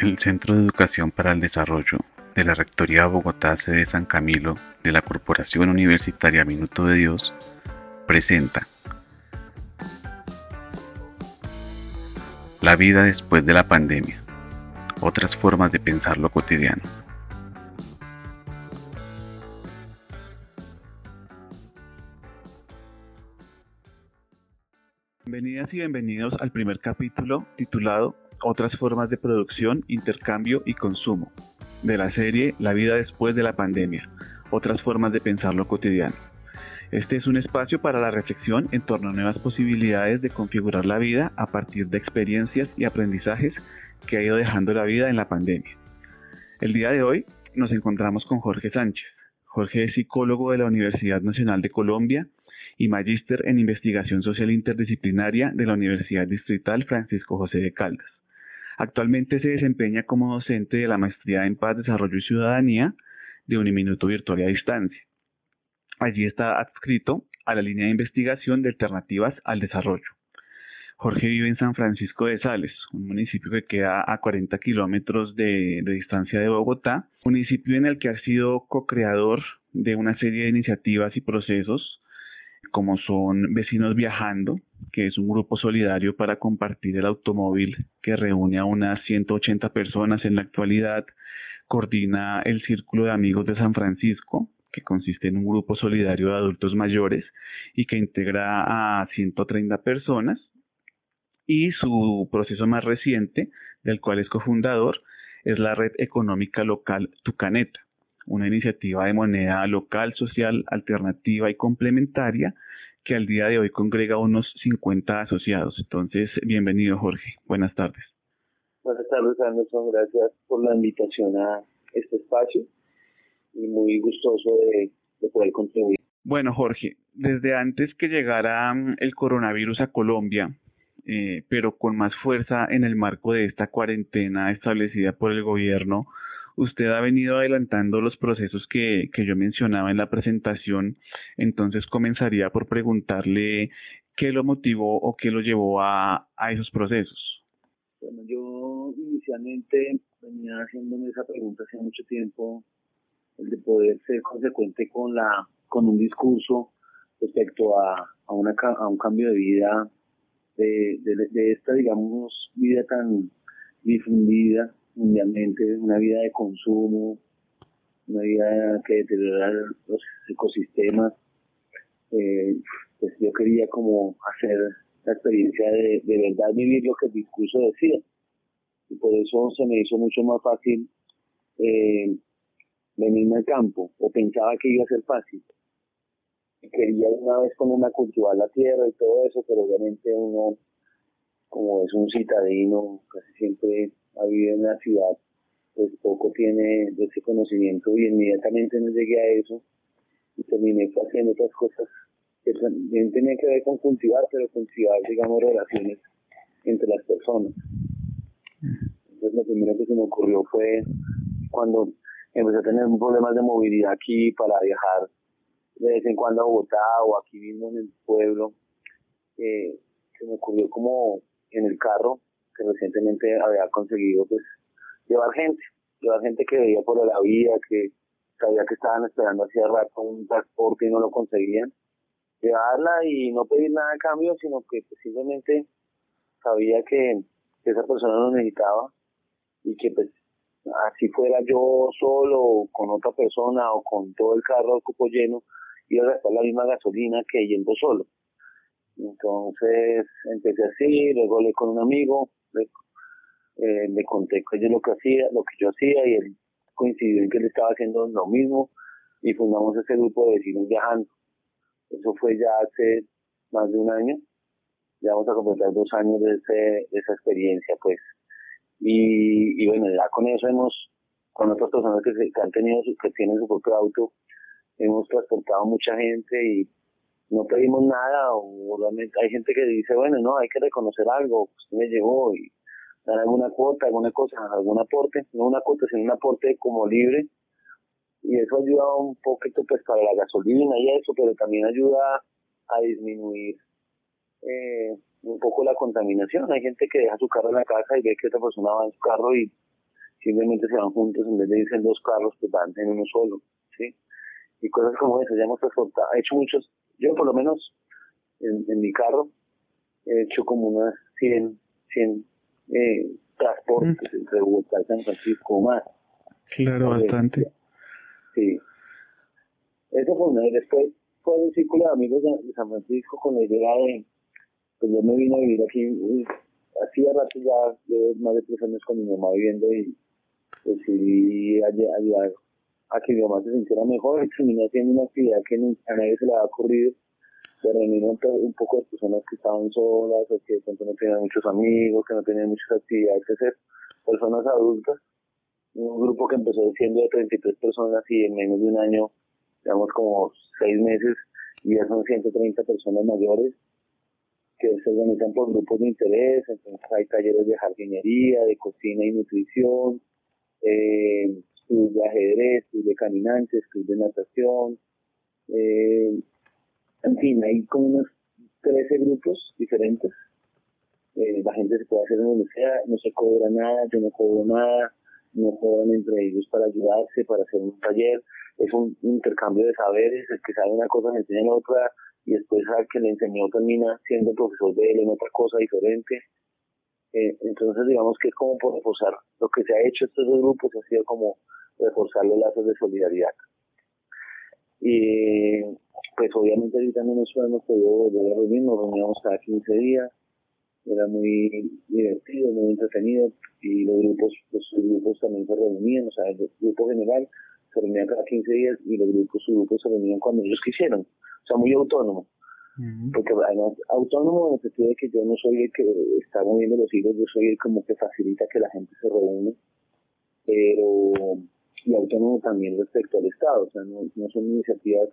El Centro de Educación para el Desarrollo de la Rectoría Bogotá, sede San Camilo, de la Corporación Universitaria Minuto de Dios, presenta La vida después de la pandemia, otras formas de pensar lo cotidiano. Bienvenidas y bienvenidos al primer capítulo titulado Otras formas de producción, intercambio y consumo de la serie La vida después de la pandemia, otras formas de pensar lo cotidiano. Este es un espacio para la reflexión en torno a nuevas posibilidades de configurar la vida a partir de experiencias y aprendizajes que ha ido dejando la vida en la pandemia. El día de hoy nos encontramos con Jorge Sánchez. Jorge es psicólogo de la Universidad Nacional de Colombia y magíster en investigación social interdisciplinaria de la Universidad Distrital Francisco José de Caldas. Actualmente se desempeña como docente de la Maestría en Paz, Desarrollo y Ciudadanía de Uniminuto Virtual a Distancia. Allí está adscrito a la línea de investigación de alternativas al desarrollo. Jorge vive en San Francisco de Sales, un municipio que queda a 40 kilómetros de, de, distancia de Bogotá, municipio en el que ha sido co-creador de una serie de iniciativas y procesos como son Vecinos Viajando, que es un grupo solidario para compartir el automóvil que reúne a unas 180 personas en la actualidad, coordina el Círculo de Amigos de San Francisco, que consiste en un grupo solidario de adultos mayores y que integra a 130 personas, y su proceso más reciente, del cual es cofundador, es la red económica local Tucaneta, una iniciativa de moneda local, social, alternativa y complementaria que al día de hoy congrega unos 50 asociados. Entonces, bienvenido Jorge, buenas tardes. Buenas tardes Anderson, gracias por la invitación a este espacio y muy gustoso de, de poder contribuir. Bueno Jorge, desde antes que llegara mm, el coronavirus a Colombia, eh, pero con más fuerza en el marco de esta cuarentena establecida por el gobierno, usted ha venido adelantando los procesos que, que yo mencionaba en la presentación, entonces comenzaría por preguntarle qué lo motivó o qué lo llevó a, a esos procesos. Bueno, yo inicialmente venía haciéndome esa pregunta hace mucho tiempo, el de poder ser consecuente con la con un discurso respecto a, a, una, a un cambio de vida, de, de, de esta, digamos, vida tan difundida mundialmente, una vida de consumo, una vida que deteriora los ecosistemas. Eh, pues yo quería como hacer la experiencia de, de verdad vivir lo que el discurso decía. Y por eso se me hizo mucho más fácil eh, venirme al campo, o pensaba que iba a ser fácil. Quería una vez ponerme a cultivar la tierra y todo eso, pero obviamente uno, como es un citadino, casi siempre a vivir en la ciudad, pues poco tiene de ese conocimiento y inmediatamente no llegué a eso y terminé haciendo otras cosas que también tenían que ver con cultivar, pero cultivar, digamos, relaciones entre las personas. Entonces lo primero que se me ocurrió fue cuando empecé a tener problemas de movilidad aquí para viajar de vez en cuando a Bogotá o aquí mismo en el pueblo, eh, se me ocurrió como en el carro que recientemente había conseguido pues llevar gente, llevar gente que veía por la vía, que sabía que estaban esperando hacía rato un transporte y no lo conseguían, llevarla y no pedir nada a cambio, sino que simplemente sabía que, esa persona lo necesitaba y que pues así fuera yo solo con otra persona o con todo el carro al cupo lleno, iba a gastar la misma gasolina que yendo solo. Entonces empecé así, luego hablé con un amigo, le, eh, le conté que yo lo que hacía, lo que yo hacía y él coincidió en que él estaba haciendo lo mismo y fundamos ese grupo de vecinos viajando. Eso fue ya hace más de un año. Ya vamos a completar dos años de, ese, esa experiencia, pues. Y, y bueno, ya con eso hemos, con otras personas que, que han tenido, que tienen su propio auto, hemos transportado mucha gente y no pedimos nada o realmente hay gente que dice, bueno, no, hay que reconocer algo, usted me llegó y dar alguna cuota, alguna cosa, algún aporte, no una cuota, sino un aporte como libre y eso ayuda un poquito pues para la gasolina y eso, pero también ayuda a disminuir eh, un poco la contaminación. Hay gente que deja su carro en la casa y ve que otra persona va en su carro y simplemente se van juntos, en vez de irse en dos carros, pues van en uno solo. Y cosas como esas, ya hemos transportado, he hecho muchos, yo por lo menos en, en mi carro he hecho como unas 100, 100 eh, transportes mm. entre Bogotá y San Francisco más. Claro, bastante. Sí. Eso fue una, y después fue un círculo de amigos de, San Francisco con la idea de, pues yo me vine a vivir aquí, hacía rato ya, llevo más de tres años con mi mamá viviendo y decidí ayudar que mi mamá se sintiera mejor y terminé haciendo una actividad que a nadie se le había ocurrido de reunir un poco de personas que estaban solas o que de no tenían muchos amigos, que no tenían muchas actividades que hacer, personas adultas, un grupo que empezó siendo de 33 personas y en menos de un año, digamos como seis meses, ya son 130 personas mayores que se organizan por grupos de interés, entonces hay talleres de jardinería, de cocina y nutrición, eh, estudios de ajedrez, estudios de caminantes, estudios de natación, eh, en fin, hay como unos 13 grupos diferentes. Eh, la gente se puede hacer donde sea, no se cobra nada, yo no cobro nada, no cobran entre ellos para ayudarse, para hacer un taller. Es un intercambio de saberes, el que sabe una cosa le enseña la otra y después al que le enseñó termina siendo profesor de él en otra cosa diferente. Eh, entonces digamos que es como por reforzar lo que se ha hecho estos dos grupos ha sido como reforzar los lazos de solidaridad. Y pues obviamente ahorita no nos hemos podido volver a reunir, nos reuníamos cada 15 días, era muy divertido, muy entretenido y los grupos, los grupos también se reunían, o sea, el grupo general se reunía cada 15 días y los grupos, sus grupos se reunían cuando ellos quisieran, o sea, muy autónomo. Porque además, autónomo en el sentido de que yo no soy el que está moviendo los hilos, yo soy el como que facilita que la gente se reúne, pero y autónomo también respecto al Estado, o sea, no, no son iniciativas,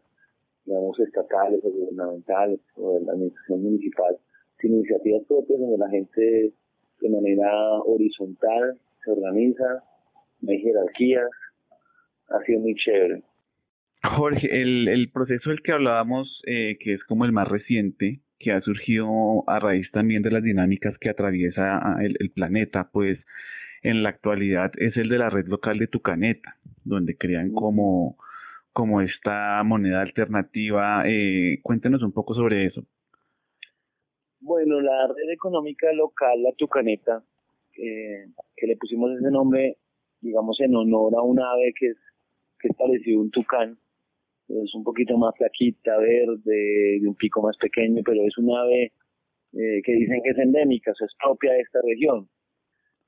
digamos, estatales o gubernamentales o de la administración municipal, sino iniciativas propias donde la gente de manera horizontal se organiza, no hay jerarquías, ha sido muy chévere. Jorge, el, el proceso del que hablábamos, eh, que es como el más reciente, que ha surgido a raíz también de las dinámicas que atraviesa el, el planeta, pues en la actualidad es el de la red local de Tucaneta, donde crean como, como esta moneda alternativa. Eh, cuéntenos un poco sobre eso. Bueno, la red económica local, la Tucaneta, que le pusimos ese nombre, digamos, en honor a un ave que es, que es parecido a un tucán, es un poquito más flaquita, verde, de un pico más pequeño, pero es un ave eh, que dicen que es endémica, o sea, es propia de esta región.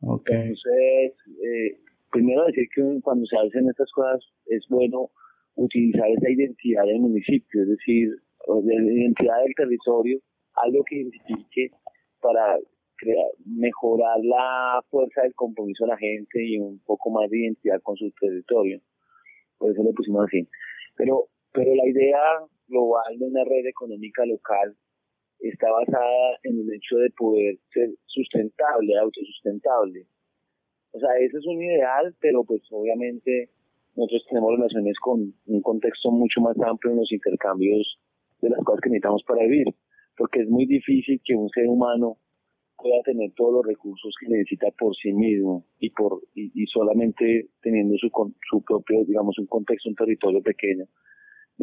Entonces, eh, primero decir que cuando se hacen estas cosas es bueno utilizar esa identidad del municipio, es decir, de la identidad del territorio, algo que identifique para crear, mejorar la fuerza del compromiso de la gente y un poco más de identidad con su territorio. Por eso le pusimos así. Pero, pero la idea global de una red económica local está basada en el hecho de poder ser sustentable, autosustentable. O sea, ese es un ideal, pero pues obviamente nosotros tenemos relaciones con un contexto mucho más amplio en los intercambios de las cosas que necesitamos para vivir, porque es muy difícil que un ser humano pueda tener todos los recursos que necesita por sí mismo y por y, solamente teniendo su su propio digamos un contexto un territorio pequeño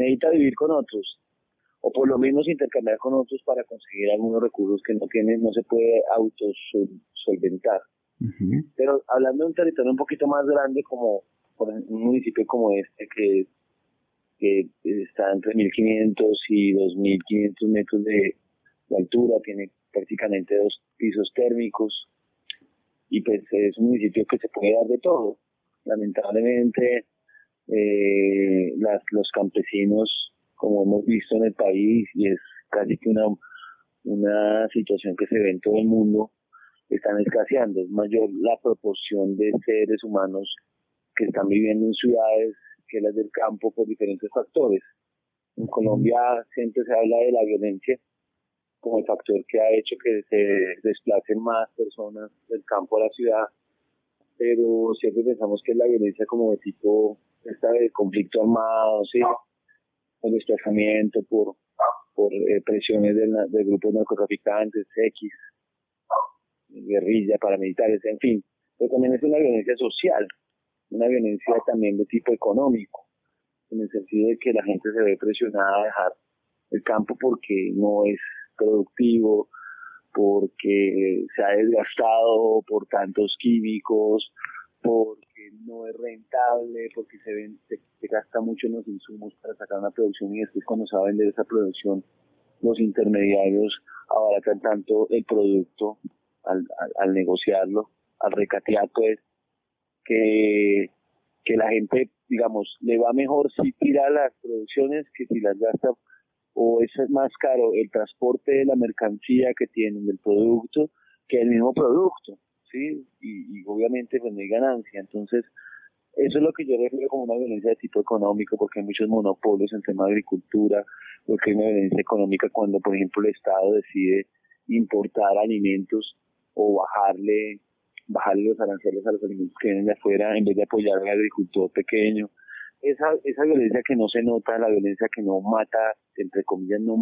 necesita vivir con otros o por lo menos intercambiar con otros para conseguir algunos recursos que no tiene, no se puede autosolventar. Pero hablando de un territorio un poquito más grande como por un municipio como este que, que está entre 1.500 y 2.500 metros de, altura, tiene prácticamente dos pisos térmicos y pues es un municipio que se puede dar de todo. Lamentablemente eh, las, los campesinos como hemos visto en el país, y es casi que una, una situación que se ve en todo el mundo, están escaseando. Es mayor la proporción de seres humanos que están viviendo en ciudades que las del campo por diferentes factores. En Colombia siempre se habla de la violencia como el factor que ha hecho que se desplacen más personas del campo a la ciudad, pero siempre pensamos que es la violencia como de tipo esta de conflicto armado, ¿sí? por desplazamiento, por, por eh, presiones del, grupo de narcotraficantes, X, guerrilla, paramilitares, en fin. pero también es una violencia social, una violencia también de tipo económico, en el sentido de que la gente se ve presionada a dejar el campo porque no es productivo, porque se ha desgastado por tantos químicos, porque no es rentable, porque se, ven, se, gasta mucho en los insumos para sacar una producción y después cuando se va a vender esa producción, los intermediarios abaratan tanto el producto al, negociarlo, al recatear, pues, que, que la gente, digamos, le va mejor si tira las producciones que si las gasta o es más caro el transporte de la mercancía que tienen del producto que el mismo producto, ¿sí? Y, obviamente pues no hay ganancia. Entonces, eso es lo que yo refiero como una violencia de tipo económico, porque hay muchos monopolios en tema de agricultura, porque hay una violencia económica cuando, por ejemplo, el Estado decide importar alimentos o bajarle bajarle los aranceles a los alimentos que vienen de afuera en vez de apoyar al agricultor pequeño esa, esa violencia que no se nota, la violencia que no mata, entre comillas, no,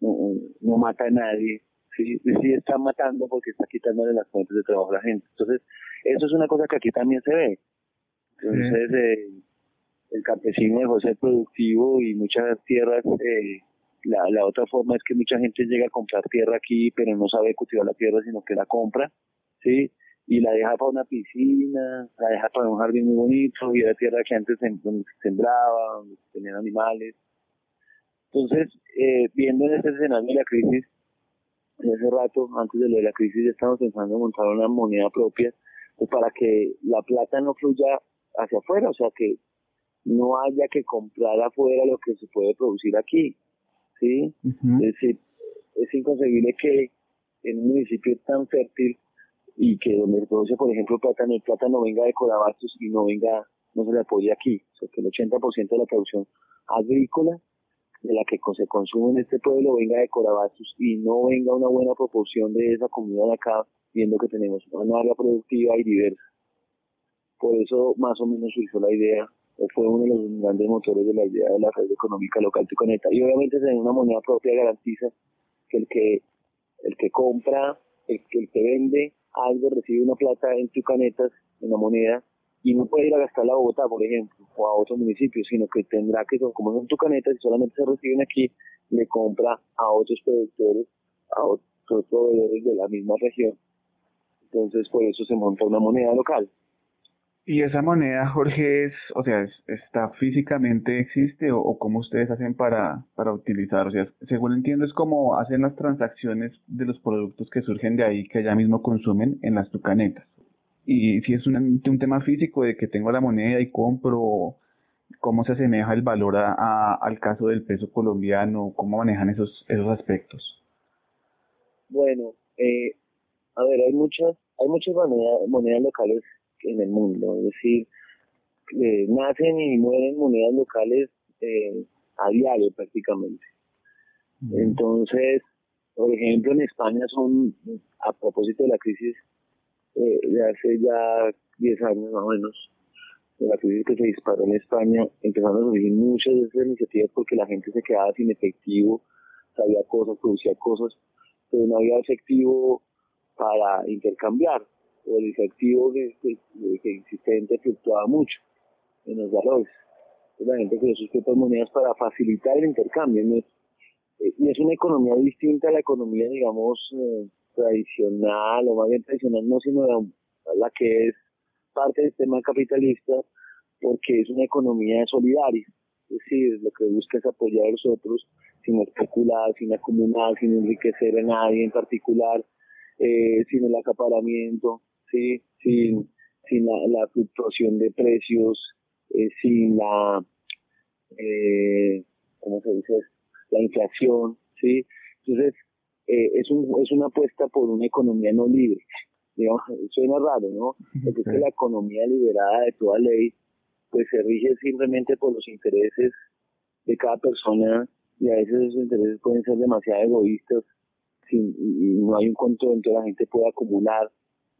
no, mata a nadie, sí, sí está matando porque está quitándole las fuentes de trabajo a la gente. Entonces, eso es una cosa que aquí también se ve. Entonces, eh, el campesino dejó de ser productivo y muchas tierras, eh, la, la otra forma es que mucha gente llega a comprar tierra aquí, pero no sabe cultivar la tierra, sino que la compra, ¿sí? y la deja para una piscina, la deja para un jardín muy bonito, y era tierra que antes se, sembraba, donde tenían animales. Entonces, eh, viendo en este escenario de la crisis, en ese rato, antes de lo de la crisis, ya estamos pensando en montar una moneda propia, pues para que la plata no fluya hacia afuera, o sea, que no haya que comprar afuera lo que se puede producir aquí, ¿sí? Es decir, es inconcebible que en un municipio tan fértil y que donde se produce, por ejemplo, plátano, el plátano venga de Corabastos y no venga, no se le apoye aquí. O sea, que el 80% de la producción agrícola de la que se consume en este pueblo venga de Corabastos y no venga una buena proporción de esa comida de acá, viendo que tenemos una área productiva y diversa. Por eso más o menos surgió la idea, o fue uno de los grandes motores de la idea de la red económica local Ticoneta. Y obviamente tener una moneda propia garantiza que el que, el que compra, el, el que vende algo recibe una plata en canetas, en la moneda, y no puede ir a gastarla a Bogotá, por ejemplo, o a otro municipio, sino que tendrá que, como son tucanetas y solamente se reciben aquí, le compra a otros productores, a otros proveedores de la misma región. Entonces, por eso se monta una moneda local. ¿Y esa moneda, Jorge, es, o sea, está físicamente existe o, cómo ustedes hacen para, para utilizar? O sea, según entiendo, es como hacen las transacciones de los productos que surgen de ahí, que allá mismo consumen en las tucanetas. Y si es un, un tema físico de que tengo la moneda y compro, ¿cómo se asemeja el valor a, al caso del peso colombiano? ¿Cómo manejan esos, esos aspectos? Bueno, eh, a ver, hay muchas, hay muchas monedas, monedas locales en el mundo, es decir, eh, nacen y mueren monedas locales eh, a diario prácticamente. Entonces, por ejemplo, en España son, a propósito de la crisis eh, de hace ya 10 años más o menos, de la crisis que se disparó en España, empezaron a surgir muchas de esas iniciativas porque la gente se quedaba sin efectivo, sabía cosas, producía cosas, pero no había efectivo para intercambiar o el efectivo que, que, existente fluctuaba mucho en los valores. La gente creó sus propias monedas para facilitar el intercambio. Eh, y es una economía distinta a la economía, digamos, eh, tradicional, o más bien tradicional, no, sino la, que es parte del sistema capitalista, porque es una economía solidaria. Es decir, lo que busca es apoyar a los otros sin especular, sin acumular, sin enriquecer a nadie en particular, eh, sin el acaparamiento. ¿sí? sin, sin la, fluctuación de precios, eh, sin la, eh, ¿cómo se dice? La inflación, ¿sí? Entonces, eh, es, un, es una apuesta por una economía no libre. Digamos, suena raro, ¿no? Porque es que la economía liberada de toda ley, pues se rige simplemente por los intereses de cada persona y a veces esos intereses pueden ser demasiado egoístas sin, y, no hay un control, entonces la gente puede acumular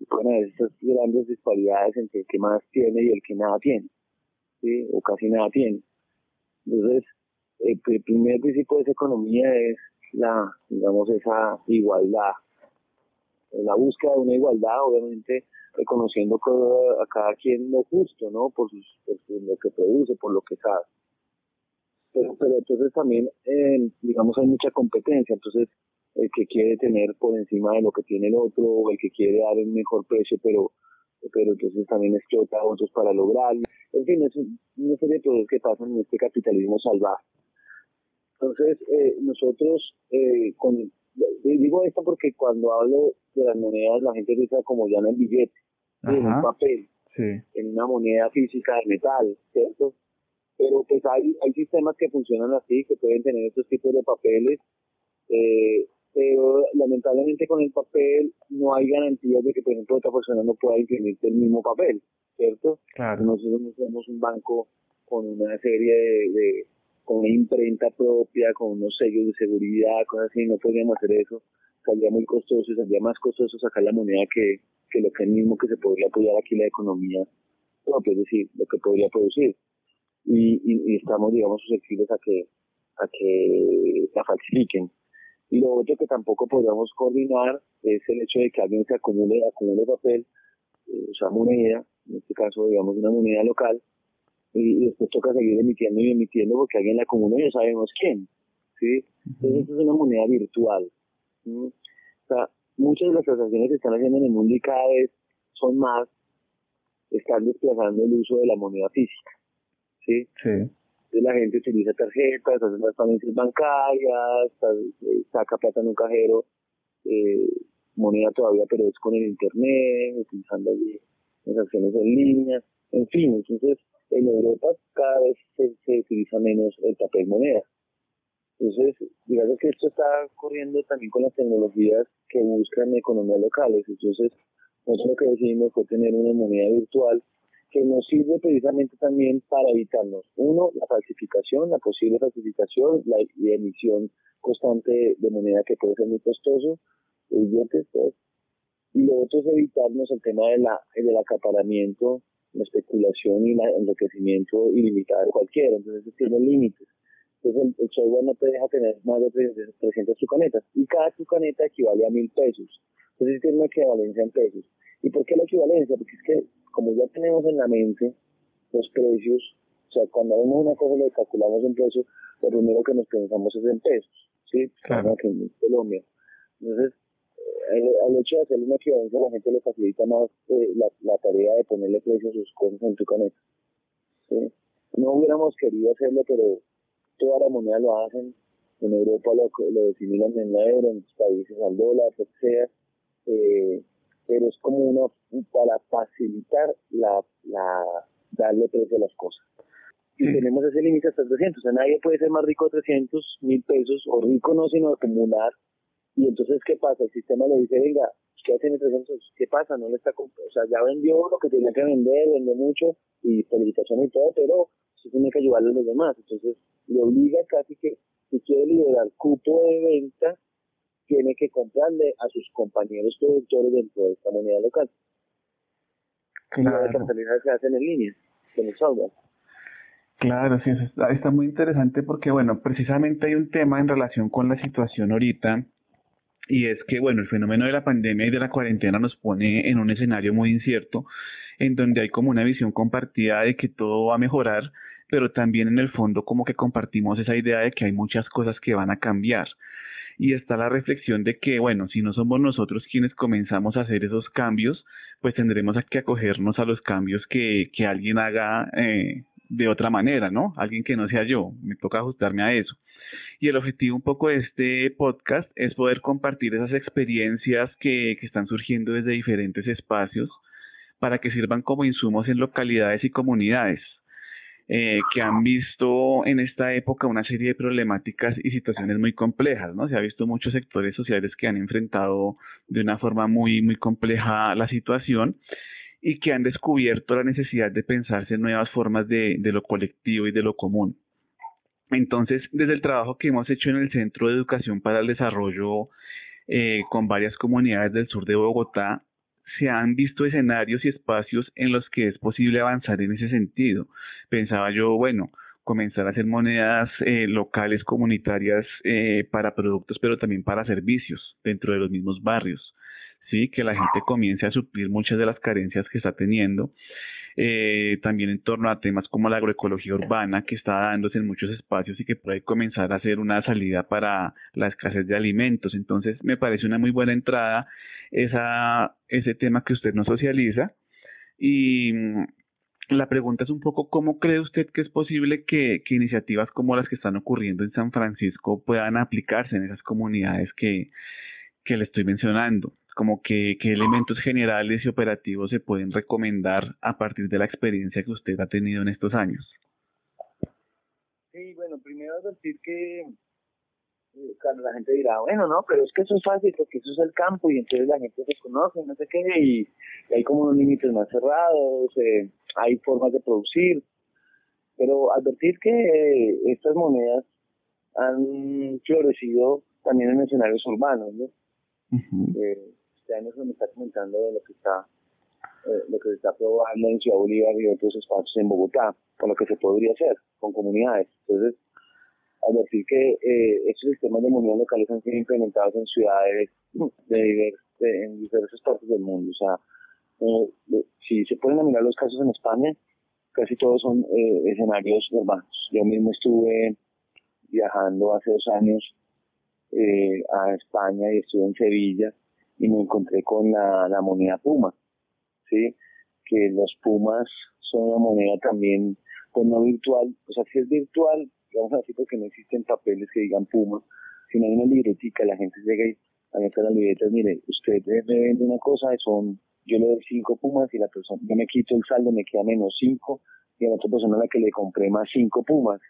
bueno, esas grandes disparidades entre el que más tiene y el que nada tiene, ¿sí? o casi nada tiene. Entonces, el, primer principio de esa economía es la, digamos, esa igualdad. la búsqueda de una igualdad, obviamente reconociendo a cada quien lo justo, ¿no? Por, sus, lo que produce, por lo que sabe. Pero, pero entonces también, eh, digamos, hay mucha competencia, entonces el que quiere tener por encima de lo que tiene el otro, o el que quiere dar un mejor precio, pero pero entonces también explota a otros para lograrlo. En fin, es una serie de cosas que pasan en este capitalismo salvaje. Entonces, eh, nosotros, eh, con, digo esto porque cuando hablo de las monedas, la gente piensa como ya en el billete, en un papel, en una moneda física de metal, ¿cierto? Pero pues hay, hay sistemas que funcionan así, que pueden tener estos tipos de papeles. Eh, pero lamentablemente con el papel no hay garantías de que, por ejemplo, otra persona no pueda imprimirte el mismo papel, ¿cierto? Claro. Nosotros no somos un banco con una serie de, con una imprenta propia, con unos sellos de seguridad, cosas así, no podríamos hacer eso. Saldría muy costoso y saldría más costoso sacar la moneda que, que lo que mismo que se podría apoyar aquí la economía propia, es decir, lo que podría producir. Y, y, estamos, digamos, susceptibles a que, a que la falsifiquen. Y lo otro que tampoco podemos coordinar es el hecho de que alguien se acumule, acumule papel, eh, o sea, moneda, en este caso, digamos, una moneda local, y, después toca seguir emitiendo y emitiendo porque alguien la acumula y no sabemos quién. ¿sí? Entonces, esto es una moneda virtual. O sea, muchas de las transacciones que están haciendo en el mundo y cada vez son más, están desplazando el uso de la moneda física. ¿sí? Sí la gente utiliza tarjetas, hace las transferencias bancarias, saca plata en un cajero, eh, moneda todavía, pero es con el internet, utilizando allí transacciones en línea, en fin, entonces en Europa cada vez se, utiliza menos el papel moneda. Entonces, digamos que esto está ocurriendo también con las tecnologías que buscan economías locales. Entonces, nosotros lo que decidimos fue tener una moneda virtual que nos sirve precisamente también para evitarnos, uno, la falsificación, la posible falsificación, la, emisión constante de moneda que puede ser muy costoso, billetes, pues. Y lo otro es evitarnos el tema de la, del acaparamiento, la especulación y el enriquecimiento ilimitado de cualquiera. Entonces, eso tiene límites. Entonces, el, software no te deja tener más de 300 tucanetas. Y cada tucaneta equivale a mil pesos. Entonces, tiene una equivalencia en pesos. ¿Y por qué la equivalencia? Porque es que como ya tenemos en la mente los precios, o sea, cuando vemos una cosa le calculamos un precio, lo primero que nos pensamos es en pesos, ¿sí? Claro. Que en Colombia. Entonces, al hecho de hacer una equivalencia, a la gente le facilita más eh, la, tarea de ponerle precio a sus cosas en tu caneta. ¿sí? No hubiéramos querido hacerlo, pero toda la moneda lo hacen. En Europa lo, lo definen en la euro, en otros países al dólar, lo que sea. Eh, pero es como una para facilitar la, la darle precio a las cosas. Y tenemos ese límite hasta 300, o sea, nadie puede ser más rico de 300 mil pesos, o rico no, sino acumular. Y entonces, ¿qué pasa? El sistema le dice, venga, usted tiene 300, ¿qué pasa? No le está o sea, ya vendió lo que tenía que vender, vendió mucho, y felicitaciones y todo, pero usted tiene que ayudarle a los demás. Entonces, le obliga casi que, si quiere liberar cupo de venta, tiene que comprarle a sus compañeros productores dentro de esta moneda local. Claro. Y la se hace en línea, con el software. Claro, sí, está, está muy interesante porque, bueno, precisamente hay un tema en relación con la situación ahorita y es que, bueno, el fenómeno de la pandemia y de la cuarentena nos pone en un escenario muy incierto, en donde hay como una visión compartida de que todo va a mejorar, pero también en el fondo como que compartimos esa idea de que hay muchas cosas que van a cambiar. Y está la reflexión de que, bueno, si no somos nosotros quienes comenzamos a hacer esos cambios, pues tendremos que acogernos a los cambios que, que alguien haga eh, de otra manera, ¿no? Alguien que no sea yo, me toca ajustarme a eso. Y el objetivo un poco de este podcast es poder compartir esas experiencias que, están surgiendo desde diferentes espacios para que sirvan como insumos en localidades y comunidades eh, que han visto en esta época una serie de problemáticas y situaciones muy complejas, ¿no? Se ha visto muchos sectores sociales que han enfrentado de una forma muy, muy compleja la situación y que han descubierto la necesidad de pensarse en nuevas formas de, de lo colectivo y de lo común. Entonces, desde el trabajo que hemos hecho en el Centro de Educación para el Desarrollo eh, con varias comunidades del sur de Bogotá, se han visto escenarios y espacios en los que es posible avanzar en ese sentido. Pensaba yo, bueno, comenzar a hacer monedas eh, locales, comunitarias eh, para productos, pero también para servicios dentro de los mismos barrios. ¿Sí? que la gente comience a suplir muchas de las carencias que está teniendo. Eh, también en torno a temas como la agroecología urbana que está dándose en muchos espacios y que puede comenzar a ser una salida para la escasez de alimentos. Entonces me parece una muy buena entrada ese tema que usted nos socializa. Y mm, la pregunta es un poco, ¿cómo cree usted que es posible que, que, iniciativas como las que están ocurriendo en San Francisco puedan aplicarse en esas comunidades que, que le estoy mencionando? Como que, qué elementos generales y operativos se pueden recomendar a partir de la experiencia que usted ha tenido en estos años. Sí, bueno, primero decir que cuando la gente dirá, bueno, no, pero es que eso es fácil porque eso es el campo y entonces la gente se conoce, no sé qué, y, hay como unos límites más cerrados, eh, hay formas de producir, pero advertir que estas monedas han florecido también en escenarios urbanos, ¿no? Eh, este año se me está comentando de lo que está eh, lo que se está probando en Ciudad Bolívar y otros espacios en Bogotá, con lo que se podría hacer con comunidades. Entonces, decir que eh, estos sistemas de munición locales han sido implementados en ciudades de, en diversas partes del mundo. O sea, eh, si se pueden mirar los casos en España, casi todos son eh, escenarios urbanos. Yo mismo estuve viajando hace dos años a España y estuve en Sevilla y me encontré con la, moneda Puma, ¿sí? que los Pumas son una moneda también, pues no virtual, o sea, si es virtual, vamos a decir porque no existen papeles que digan Puma, sino hay una libretica, la gente llega y a las libretas, mire, usted me vende una cosa, son, yo le doy cinco Pumas y la persona, yo me quito el saldo, me queda menos cinco, y a la otra persona a la que le compré más cinco Pumas.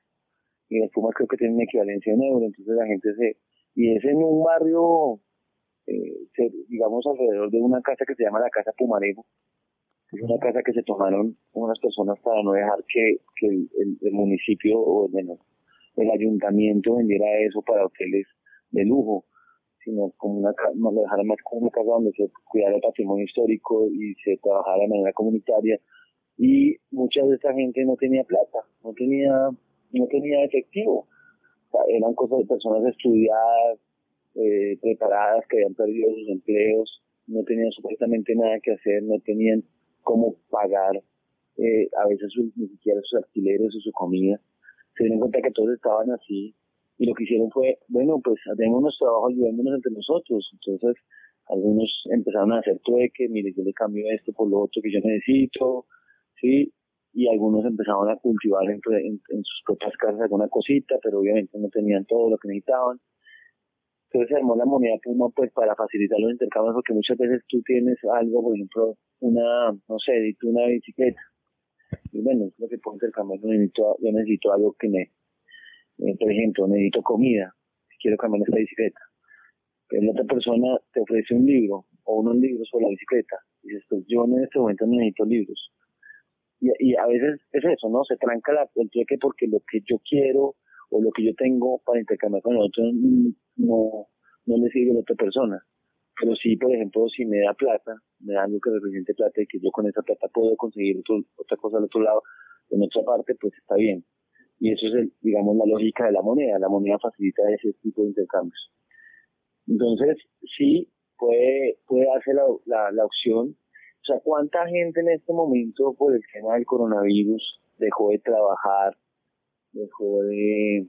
Y las Pumas creo que tienen equivalencia en euro, entonces la gente se, y es en un barrio, eh, digamos alrededor de una casa que se llama la Casa Pumarejo, es una casa que se tomaron unas personas para no dejar que, que el, municipio o el ayuntamiento vendiera eso para hoteles de lujo, sino como una no lo más como una casa donde se cuidara el patrimonio histórico y se trabajara de manera comunitaria. Y mucha de esta gente no tenía plata, no tenía, no tenía efectivo. eran cosas de personas estudiadas, eh, preparadas, que habían perdido sus empleos, no tenían supuestamente nada que hacer, no tenían cómo pagar eh, a veces ni siquiera sus alquileres o su comida. Se dieron cuenta que todos estaban así y lo que hicieron fue, bueno, pues hagamos trabajo, ayudémonos entre nosotros. Entonces, algunos empezaron a hacer trueque, mire, yo le cambio esto por lo otro que yo necesito, ¿sí? Y algunos empezaron a cultivar en sus propias casas alguna cosita, pero obviamente no tenían todo lo que necesitaban. Entonces se armó la moneda Puma pues para facilitar los intercambios porque muchas veces tú tienes algo, por ejemplo, una, no sé, una bicicleta. Y bueno, es lo que puedo intercambiar, yo necesito, yo necesito algo que me, eh, por ejemplo, necesito comida, quiero cambiar esta bicicleta. Pero la otra persona te ofrece un libro o unos libros sobre la bicicleta. Y dices, pues yo en este momento necesito libros. Y, y a veces es eso, ¿no? Se tranca la, el trueque porque lo que yo quiero o lo que yo tengo para intercambiar con el otro no, no le sirve a la otra persona. Pero sí, por ejemplo, si me da plata, me da algo que represente plata y que yo con esa plata puedo conseguir otra cosa al otro lado, en otra parte, pues está bien. Y eso es, el, digamos, la lógica de la moneda. La moneda facilita ese tipo de intercambios. Entonces, sí, puede, puede hacer la, la, la opción. O sea, ¿cuánta gente en este momento por el tema del coronavirus dejó de trabajar, dejó de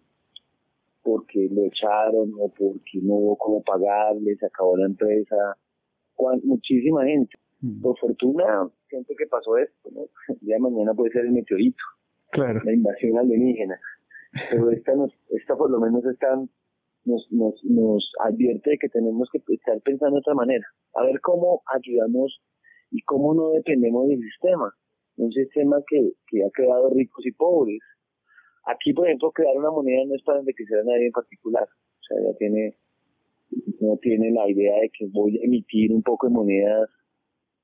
porque lo echaron o porque no hubo cómo pagarle, se acabó la empresa, muchísima gente. Mm. Por fortuna, gente que pasó esto, ¿no? el día de mañana puede ser el meteorito, claro. la invasión alienígena. Pero esta, nos, esta por lo menos están, nos, nos, nos advierte de que tenemos que estar pensando de otra manera, a ver cómo ayudamos y cómo no dependemos del sistema, un sistema que, que ha creado ricos y pobres, Aquí, por ejemplo, crear una moneda no es para enriquecer a nadie en particular. O sea, ya tiene, no tiene la idea de que voy a emitir un poco de monedas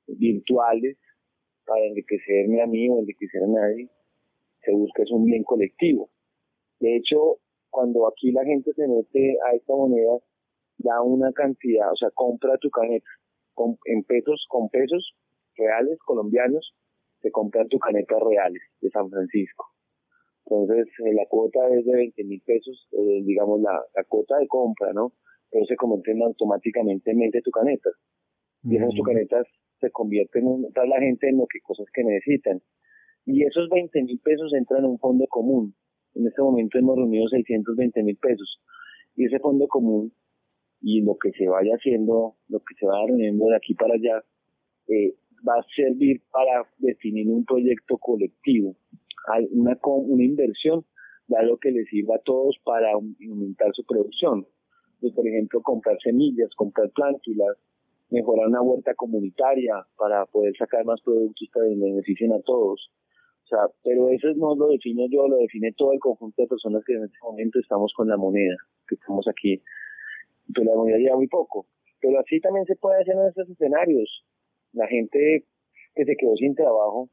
virtuales para enriquecerme a mí o enriquecer a nadie. Se busca es un bien colectivo. De hecho, cuando aquí la gente se mete a esta moneda, da una cantidad, o sea, compra tu caneta en pesos, con pesos reales colombianos, se compran tu caneta reales de San Francisco entonces, eh, la cuota es de 20 mil pesos, eh, digamos, la, la, cuota de compra, ¿no? Pero se convierte automáticamente en tu caneta. Y esas chocaretas se convierten en, para la gente en lo que cosas que necesitan. Y esos 20 mil pesos entran en un fondo común. En este momento hemos reunido 620 mil pesos. Y ese fondo común y lo que se vaya haciendo, lo que se vaya reuniendo de aquí para allá, eh, va a servir para definir un proyecto colectivo, una, una inversión, dado que les sirva a todos para aumentar su producción. Pues, por ejemplo, comprar semillas, comprar plántulas, mejorar una huerta comunitaria para poder sacar más productos que beneficien a todos. O sea, pero eso no lo defino yo, lo define todo el conjunto de personas que en este momento estamos con la moneda, que estamos aquí. Pero la moneda lleva muy poco. Pero así también se puede hacer en estos escenarios. La gente que se quedó sin trabajo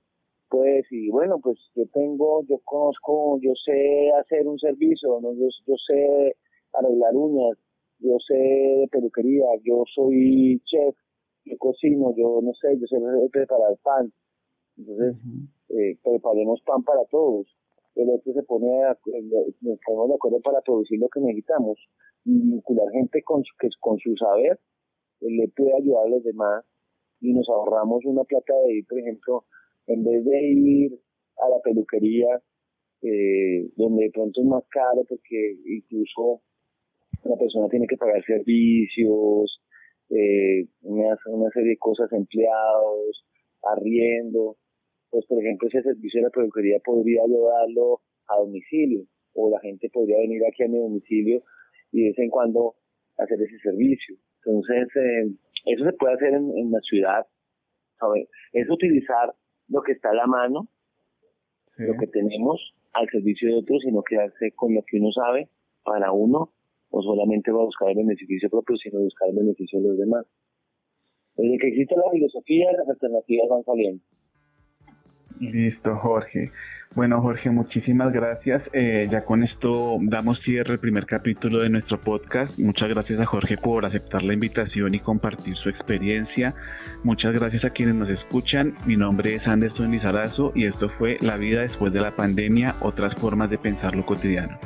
puede decir, bueno, pues yo tengo, yo conozco, yo sé hacer un servicio, ¿no? yo, yo sé arreglar uñas, yo sé peluquería, yo soy chef, yo cocino, yo no sé, yo sé preparar pan. Entonces, eh, preparemos pan para todos. El otro se pone, nos ponemos de acuerdo para producir lo que necesitamos y vincular gente con, que con su saber le puede ayudar a los demás y nos ahorramos una plata de ir, por ejemplo, en vez de ir a la peluquería, eh, donde de pronto es más caro porque incluso la persona tiene que pagar servicios, eh, una, serie de cosas, empleados, arriendo. Pues, por ejemplo, ese servicio de la peluquería podría yo darlo a domicilio, o la gente podría venir aquí a mi domicilio y de vez en cuando hacer ese servicio. Entonces, eh, eso se puede hacer en, la ciudad. Es utilizar lo que está a la mano, lo que tenemos al servicio de otros, sino quedarse con lo que uno sabe para uno o solamente va a buscar el beneficio propio, sino buscar el beneficio de los demás. Desde que existe la filosofía, las alternativas van saliendo. Listo, Jorge. Bueno, Jorge, muchísimas gracias. Eh, ya con esto damos cierre al primer capítulo de nuestro podcast. Muchas gracias a Jorge por aceptar la invitación y compartir su experiencia. Muchas gracias a quienes nos escuchan. Mi nombre es Anderson Lizarazo y esto fue La vida después de la pandemia, otras formas de pensar lo cotidiano.